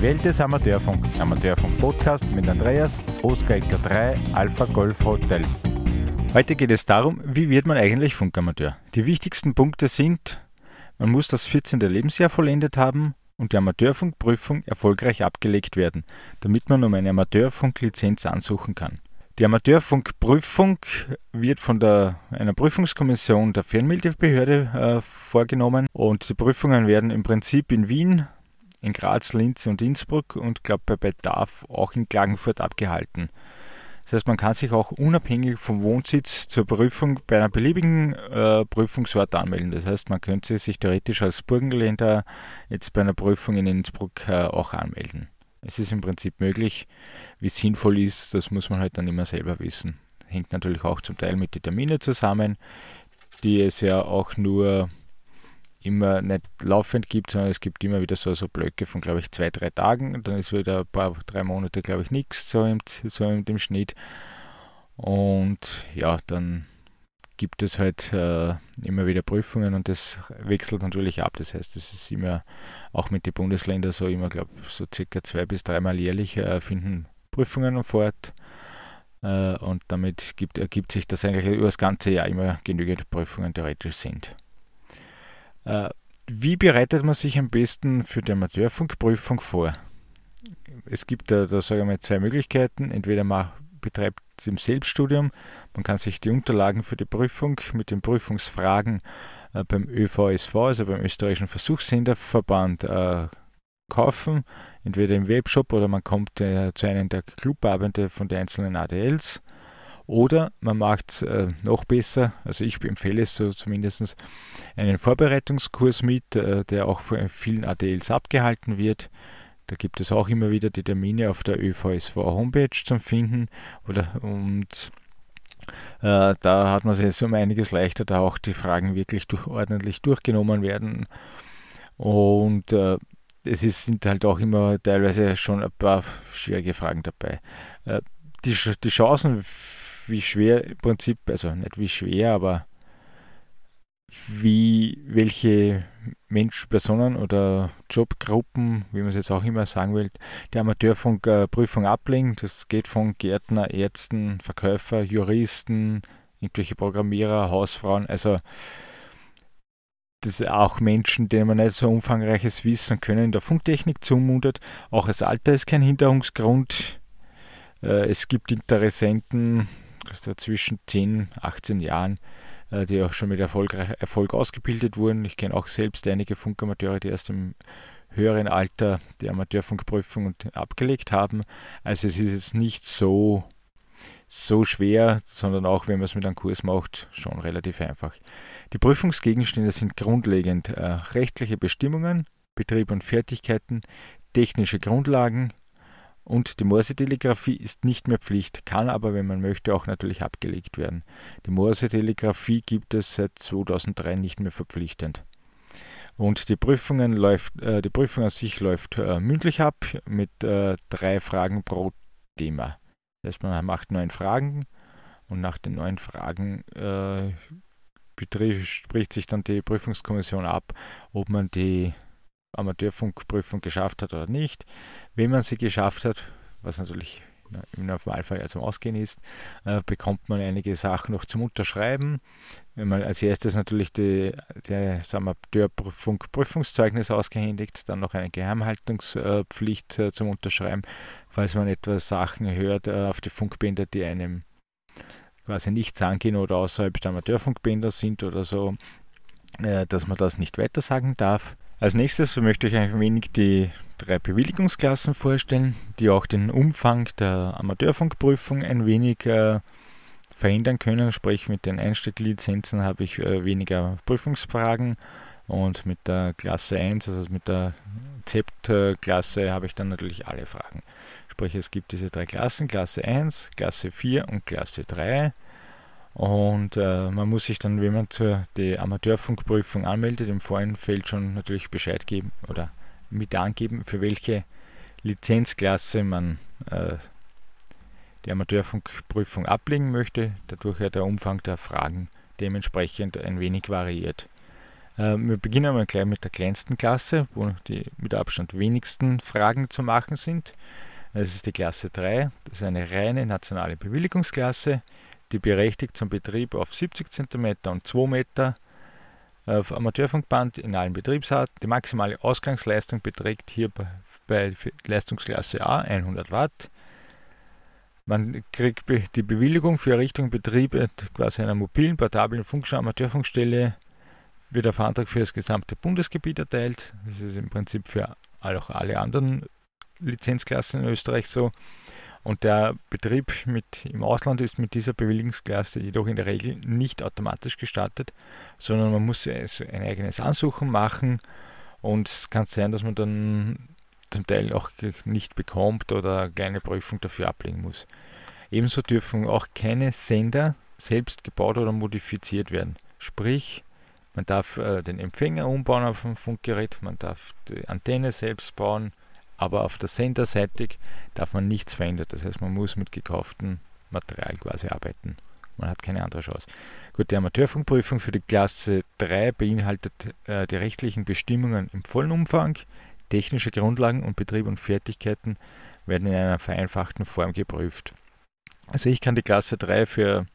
Die Welt des Amateurfunk. Amateurfunk Podcast mit Andreas, Oscar Ecker 3, Alpha Golf Hotel. Heute geht es darum, wie wird man eigentlich Funkamateur? Die wichtigsten Punkte sind, man muss das 14. Lebensjahr vollendet haben und die Amateurfunkprüfung erfolgreich abgelegt werden, damit man um eine Amateurfunklizenz ansuchen kann. Die Amateurfunkprüfung wird von der, einer Prüfungskommission der Fernmeldebehörde äh, vorgenommen und die Prüfungen werden im Prinzip in Wien, in Graz, Linz und Innsbruck und glaube bei Bedarf auch in Klagenfurt abgehalten. Das heißt, man kann sich auch unabhängig vom Wohnsitz zur Prüfung bei einer beliebigen äh, Prüfungsort anmelden. Das heißt, man könnte sich theoretisch als Burgenländer jetzt bei einer Prüfung in Innsbruck äh, auch anmelden. Es ist im Prinzip möglich. Wie sinnvoll ist, das muss man halt dann immer selber wissen. Hängt natürlich auch zum Teil mit den Terminen zusammen, die es ja auch nur immer nicht laufend gibt, sondern es gibt immer wieder so, so Blöcke von, glaube ich, zwei, drei Tagen. Dann ist wieder ein paar, drei Monate, glaube ich, nichts so im, so in dem Schnitt. Und ja, dann gibt es halt äh, immer wieder Prüfungen und das wechselt natürlich ab. Das heißt, es ist immer auch mit den Bundesländern so immer, glaube so circa zwei bis dreimal jährlich äh, finden Prüfungen fort. Äh, und damit gibt, ergibt sich, dass eigentlich über das ganze Jahr immer genügend Prüfungen theoretisch sind. Äh, wie bereitet man sich am besten für die Amateurfunkprüfung vor? Es gibt da, da sagen wir zwei Möglichkeiten. Entweder man betreibt es im Selbststudium, man kann sich die Unterlagen für die Prüfung mit den Prüfungsfragen äh, beim ÖVSV, also beim Österreichischen Versuchssenderverband, äh, kaufen, entweder im Webshop oder man kommt zu einem der Clubabende von den einzelnen ADLs. Oder man macht es äh, noch besser, also ich empfehle es so zumindest, einen Vorbereitungskurs mit, äh, der auch von vielen ADLs abgehalten wird. Da gibt es auch immer wieder die Termine auf der ÖVSV Homepage zum Finden. Oder, und äh, da hat man es um einiges leichter, da auch die Fragen wirklich durch, ordentlich durchgenommen werden. Und äh, es ist, sind halt auch immer teilweise schon ein paar schwierige Fragen dabei. Äh, die, die Chancen wie schwer im Prinzip, also nicht wie schwer, aber wie welche Mensch, Personen oder Jobgruppen, wie man es jetzt auch immer sagen will, die Amateurfunkprüfung ablegen. Das geht von Gärtner, Ärzten, Verkäufer, Juristen, irgendwelche Programmierer, Hausfrauen, also das auch Menschen, denen man nicht so umfangreiches Wissen können in der Funktechnik zumutet. Auch das Alter ist kein Hinderungsgrund. Äh, es gibt Interessenten, also zwischen 10, 18 Jahren, äh, die auch schon mit Erfolg, Erfolg ausgebildet wurden. Ich kenne auch selbst einige Funkamateure, die erst im höheren Alter die Amateurfunkprüfung abgelegt haben. Also es ist jetzt nicht so, so schwer, sondern auch wenn man es mit einem Kurs macht, schon relativ einfach. Die Prüfungsgegenstände sind grundlegend äh, rechtliche Bestimmungen, Betrieb und Fertigkeiten, technische Grundlagen, und die Morse-Telegrafie ist nicht mehr Pflicht, kann aber, wenn man möchte, auch natürlich abgelegt werden. Die Morse-Telegrafie gibt es seit 2003 nicht mehr verpflichtend. Und die, Prüfungen läuft, äh, die Prüfung an sich läuft äh, mündlich ab mit äh, drei Fragen pro Thema. Das heißt, man macht neun Fragen und nach den neun Fragen äh, spricht sich dann die Prüfungskommission ab, ob man die Amateurfunkprüfung geschafft hat oder nicht. Wenn man sie geschafft hat, was natürlich im Normalfall zum Ausgehen ist, äh, bekommt man einige Sachen noch zum Unterschreiben. Wenn man als erstes natürlich die, die Amateurfunkprüfungszeugnis ausgehändigt, dann noch eine Geheimhaltungspflicht äh, zum Unterschreiben, falls man etwas Sachen hört äh, auf die Funkbänder, die einem quasi nichts angehen oder außerhalb der Amateurfunkbänder sind oder so, äh, dass man das nicht weitersagen darf. Als nächstes möchte ich ein wenig die drei Bewilligungsklassen vorstellen, die auch den Umfang der Amateurfunkprüfung ein wenig äh, verändern können. Sprich, mit den Einstieglizenzen habe ich äh, weniger Prüfungsfragen und mit der Klasse 1, also mit der ZEPT-Klasse, habe ich dann natürlich alle Fragen. Sprich, es gibt diese drei Klassen, Klasse 1, Klasse 4 und Klasse 3. Und äh, man muss sich dann, wenn man zur die Amateurfunkprüfung anmeldet, im Vorfeld schon natürlich Bescheid geben oder mit angeben, für welche Lizenzklasse man äh, die Amateurfunkprüfung ablegen möchte, dadurch ja der Umfang der Fragen dementsprechend ein wenig variiert. Ähm, wir beginnen mal gleich mit der kleinsten Klasse, wo die mit Abstand wenigsten Fragen zu machen sind. Das ist die Klasse 3. Das ist eine reine nationale Bewilligungsklasse, die berechtigt zum Betrieb auf 70 cm und 2 Meter auf Amateurfunkband in allen Betriebsarten. Die maximale Ausgangsleistung beträgt hier bei, Leistungsklasse A 100 Watt. Man kriegt die Bewilligung für Errichtung Betrieb quasi einer mobilen, portablen Amateurfunkstelle wird auf Antrag für das gesamte Bundesgebiet erteilt. Das ist im Prinzip für auch alle anderen Lizenzklassen in Österreich so. Und der Betrieb mit, im Ausland ist mit dieser Bewilligungsklasse jedoch in der Regel nicht automatisch gestartet, sondern man muss ein eigenes Ansuchen machen und es kann sein, dass man dann zum Teil auch nicht bekommt oder eine kleine Prüfung dafür ablegen muss. Ebenso dürfen auch keine Sender selbst gebaut oder modifiziert werden. Sprich, man darf äh, den Empfänger umbauen auf ein Funkgerät, man darf die Antenne selbst bauen, aber auf der Senderseite darf man nichts verändern. Das heißt, man muss mit gekauftem Material quasi arbeiten. Man hat keine andere Chance. Gut, die Amateurfunkprüfung für die Klasse 3 beinhaltet äh, die rechtlichen Bestimmungen im vollen Umfang. Technische Grundlagen und Betrieb und Fertigkeiten werden in einer vereinfachten Form geprüft. Also ich kann die Klasse 3 für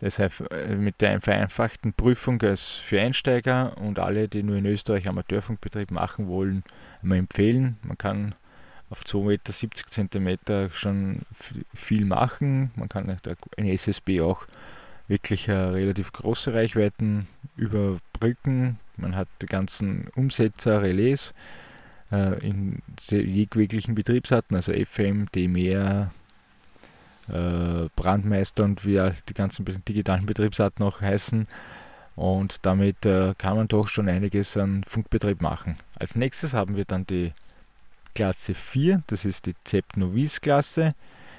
Deshalb äh, mit der vereinfachten Prüfung als für Einsteiger und alle, die nur in Österreich Amateurfunkbetrieb machen wollen, mal empfehlen. Man kann auf 2 Meter 70 Zentimeter schon viel machen. Man kann in SSB auch wirklich relativ große Reichweiten überbrücken. Man hat die ganzen Umsetzer, Relais äh, in jeglichen Betriebsarten, also FM, DMR, äh, Brandmeister und wie die ganzen digitalen Betriebsarten auch heißen. Und damit äh, kann man doch schon einiges an Funkbetrieb machen. Als nächstes haben wir dann die Klasse 4, das ist die ZEP Novice Klasse.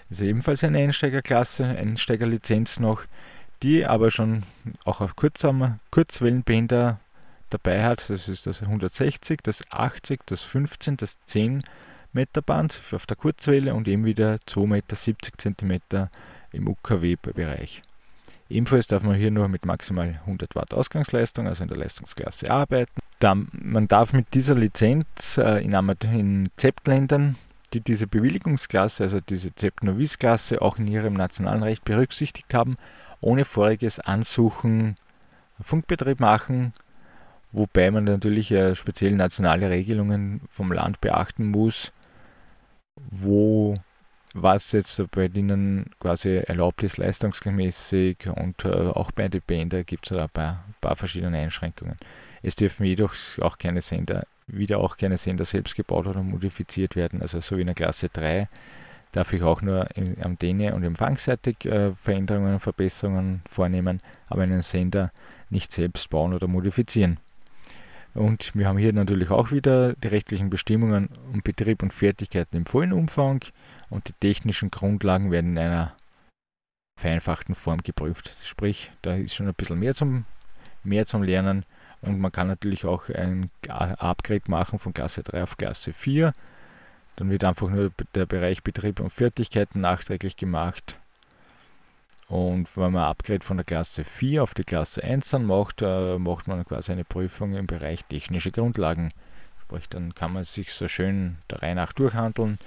Das ist ebenfalls eine Einsteigerklasse, Einsteigerlizenz noch, die aber schon auch auf Kurzwellenbänder dabei hat. Das ist das 160, das 80, das 15, das 10 Meter Band auf der Kurzwelle und eben wieder 2,70 Meter 70 cm im UKW-Bereich. Ebenfalls darf man hier nur mit maximal 100 Watt Ausgangsleistung, also in der Leistungsklasse arbeiten. Dann, man darf mit dieser Lizenz äh, in, in ZEP-Ländern, die diese Bewilligungsklasse, also diese ZEP-Novice-Klasse, auch in ihrem nationalen Recht berücksichtigt haben, ohne voriges Ansuchen Funkbetrieb machen, wobei man natürlich äh, speziell nationale Regelungen vom Land beachten muss, wo was jetzt bei denen quasi erlaubt ist, leistungsmäßig und äh, auch bei den Bändern gibt es ein paar, paar, verschiedene Einschränkungen. Es dürfen jedoch auch keine Sender, wieder auch keine Sender selbst gebaut oder modifiziert werden. Also so wie in der Klasse 3 darf ich auch nur in Antenne und empfangsseitig äh, Veränderungen und Verbesserungen vornehmen, aber einen Sender nicht selbst bauen oder modifizieren. Und wir haben hier natürlich auch wieder die rechtlichen Bestimmungen um Betrieb und Fertigkeiten im vollen Umfang und die technischen Grundlagen werden in einer vereinfachten Form geprüft. Sprich, da ist schon ein bisschen mehr zum, mehr zum Lernen und man kann natürlich auch ein Upgrade machen von Klasse 3 auf Klasse 4. Dann wird einfach nur der Bereich Betrieb und Fertigkeiten nachträglich gemacht und wenn man Upgrade von der Klasse 4 auf die Klasse 1 dann macht, äh, macht man quasi eine Prüfung im Bereich technische Grundlagen. Sprich, dann kann man sich so schön der Reihe nach durchhandeln.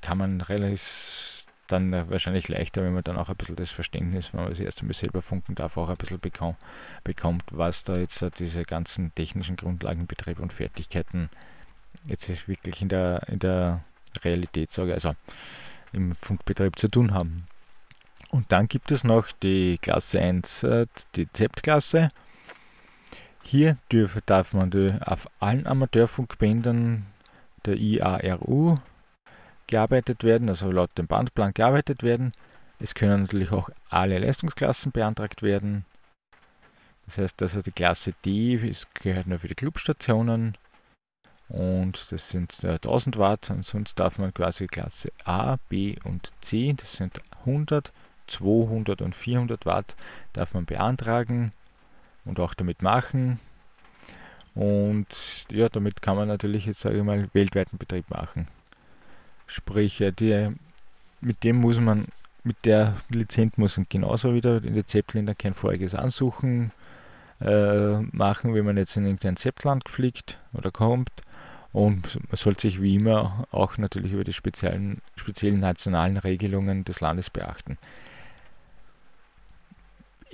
Kann man relativ dann wahrscheinlich leichter, wenn man dann auch ein bisschen das Verständnis, wenn man das erste Mal selber funken darf, auch ein bisschen bekommt, bekommt was da jetzt diese ganzen technischen Grundlagen, Betrieb und Fertigkeiten jetzt wirklich in der, in der Realität, sage also im Funkbetrieb zu tun haben. Und dann gibt es noch die Klasse 1, äh, die ZEPT-Klasse. Hier dürf, darf man auf allen Amateurfunkbändern der IARU gearbeitet werden, also laut dem Bandplan gearbeitet werden. Es können natürlich auch alle Leistungsklassen beantragt werden. Das heißt, also die Klasse D ist, gehört nur für die Clubstationen und das sind 1000 Watt und sonst darf man quasi Klasse A, B und C, das sind 100, 200 und 400 Watt darf man beantragen und auch damit machen. Und ja, damit kann man natürlich jetzt sage ich mal weltweiten Betrieb machen. Sprich, die, mit dem muss man, mit der Lizenz muss man genauso wieder in der Zeppelin kein voriges Ansuchen äh, machen, wenn man jetzt in irgendein Zeptland fliegt oder kommt. Und man sollte sich wie immer auch natürlich über die speziellen, speziellen nationalen Regelungen des Landes beachten.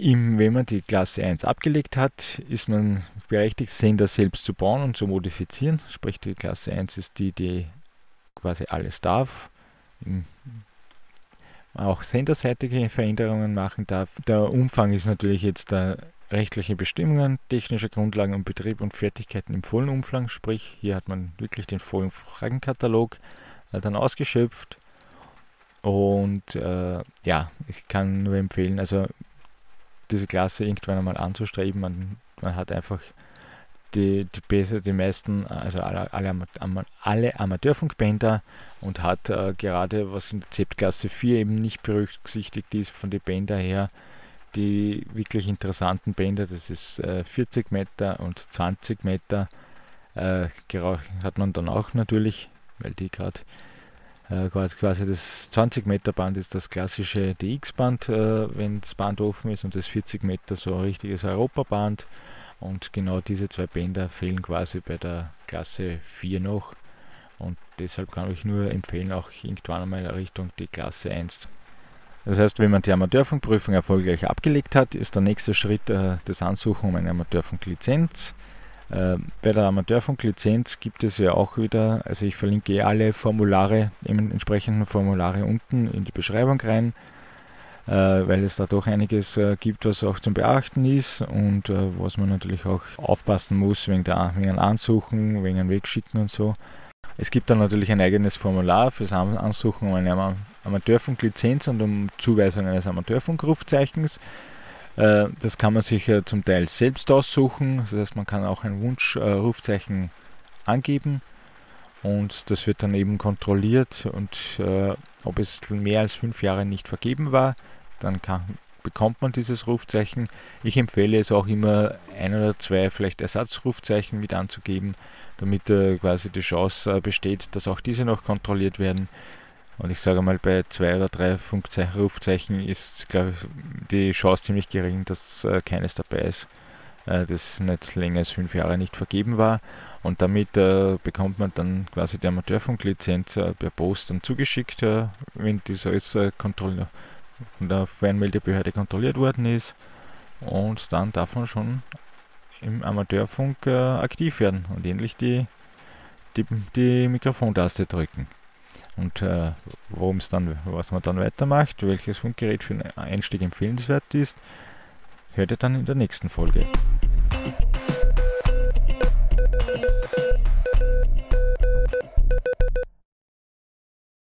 Im, wenn man die Klasse 1 abgelegt hat, ist man berechtigt, Sender selbst zu bauen und zu modifizieren. Sprich, die Klasse 1 ist die, die quasi alles darf. Auch senderseitige Veränderungen machen darf. Der Umfang ist natürlich jetzt der rechtliche Bestimmungen, technische Grundlagen und Betrieb und Fertigkeiten im vollen Umfang, sprich hier hat man wirklich den vollen Fragenkatalog äh, dann ausgeschöpft und äh, ja, ich kann nur empfehlen, also diese Klasse irgendwann einmal anzustreben, man, man hat einfach die, die, besser, die meisten, also alle, alle, alle Amateurfunkbänder und hat äh, gerade, was in der Z-Klasse 4 eben nicht berücksichtigt ist, von den Bänder her, die wirklich interessanten Bänder, das ist äh, 40 Meter und 20 Meter, äh, hat man dann auch natürlich, weil die gerade quasi das 20 Meter Band ist das klassische DX-Band, äh, wenn das Band offen ist und das 40 Meter so ein richtiges Europaband. Und genau diese zwei Bänder fehlen quasi bei der Klasse 4 noch. Und deshalb kann ich nur empfehlen, auch irgendwann einmal Richtung die Klasse 1 das heißt, wenn man die Amateurfunkprüfung erfolgreich abgelegt hat, ist der nächste Schritt äh, das Ansuchen um eine Amateurfunklizenz. Äh, bei der Amateurfunklizenz gibt es ja auch wieder, also ich verlinke eh alle Formulare, entsprechenden Formulare unten in die Beschreibung rein, äh, weil es da doch einiges äh, gibt, was auch zum Beachten ist und äh, was man natürlich auch aufpassen muss wegen, der, wegen Ansuchen, wegen Wegschicken und so. Es gibt dann natürlich ein eigenes Formular fürs Ansuchen um eine Amateurfunklizenz und um Zuweisung eines Amateurfunkrufzeichens. Das kann man sich zum Teil selbst aussuchen, das heißt man kann auch ein Wunschrufzeichen angeben und das wird dann eben kontrolliert und äh, ob es mehr als fünf Jahre nicht vergeben war, dann kann, bekommt man dieses Rufzeichen. Ich empfehle es auch immer ein oder zwei vielleicht Ersatzrufzeichen mit anzugeben, damit äh, quasi die Chance äh, besteht, dass auch diese noch kontrolliert werden. Und ich sage mal, bei zwei oder drei Funkzeichen, Rufzeichen ist, glaube ich, die Chance ziemlich gering, dass äh, keines dabei ist, äh, das nicht länger als fünf Jahre nicht vergeben war. Und damit äh, bekommt man dann quasi die Amateurfunklizenz äh, per Post dann zugeschickt, wenn das alles kontrolliert von der Fernmeldebehörde kontrolliert worden ist. Und dann darf man schon im Amateurfunk äh, aktiv werden und endlich die, die, die Mikrofontaste drücken. Und äh, worum es dann, was man dann weitermacht, welches Funkgerät für einen Einstieg empfehlenswert ist, hört ihr dann in der nächsten Folge.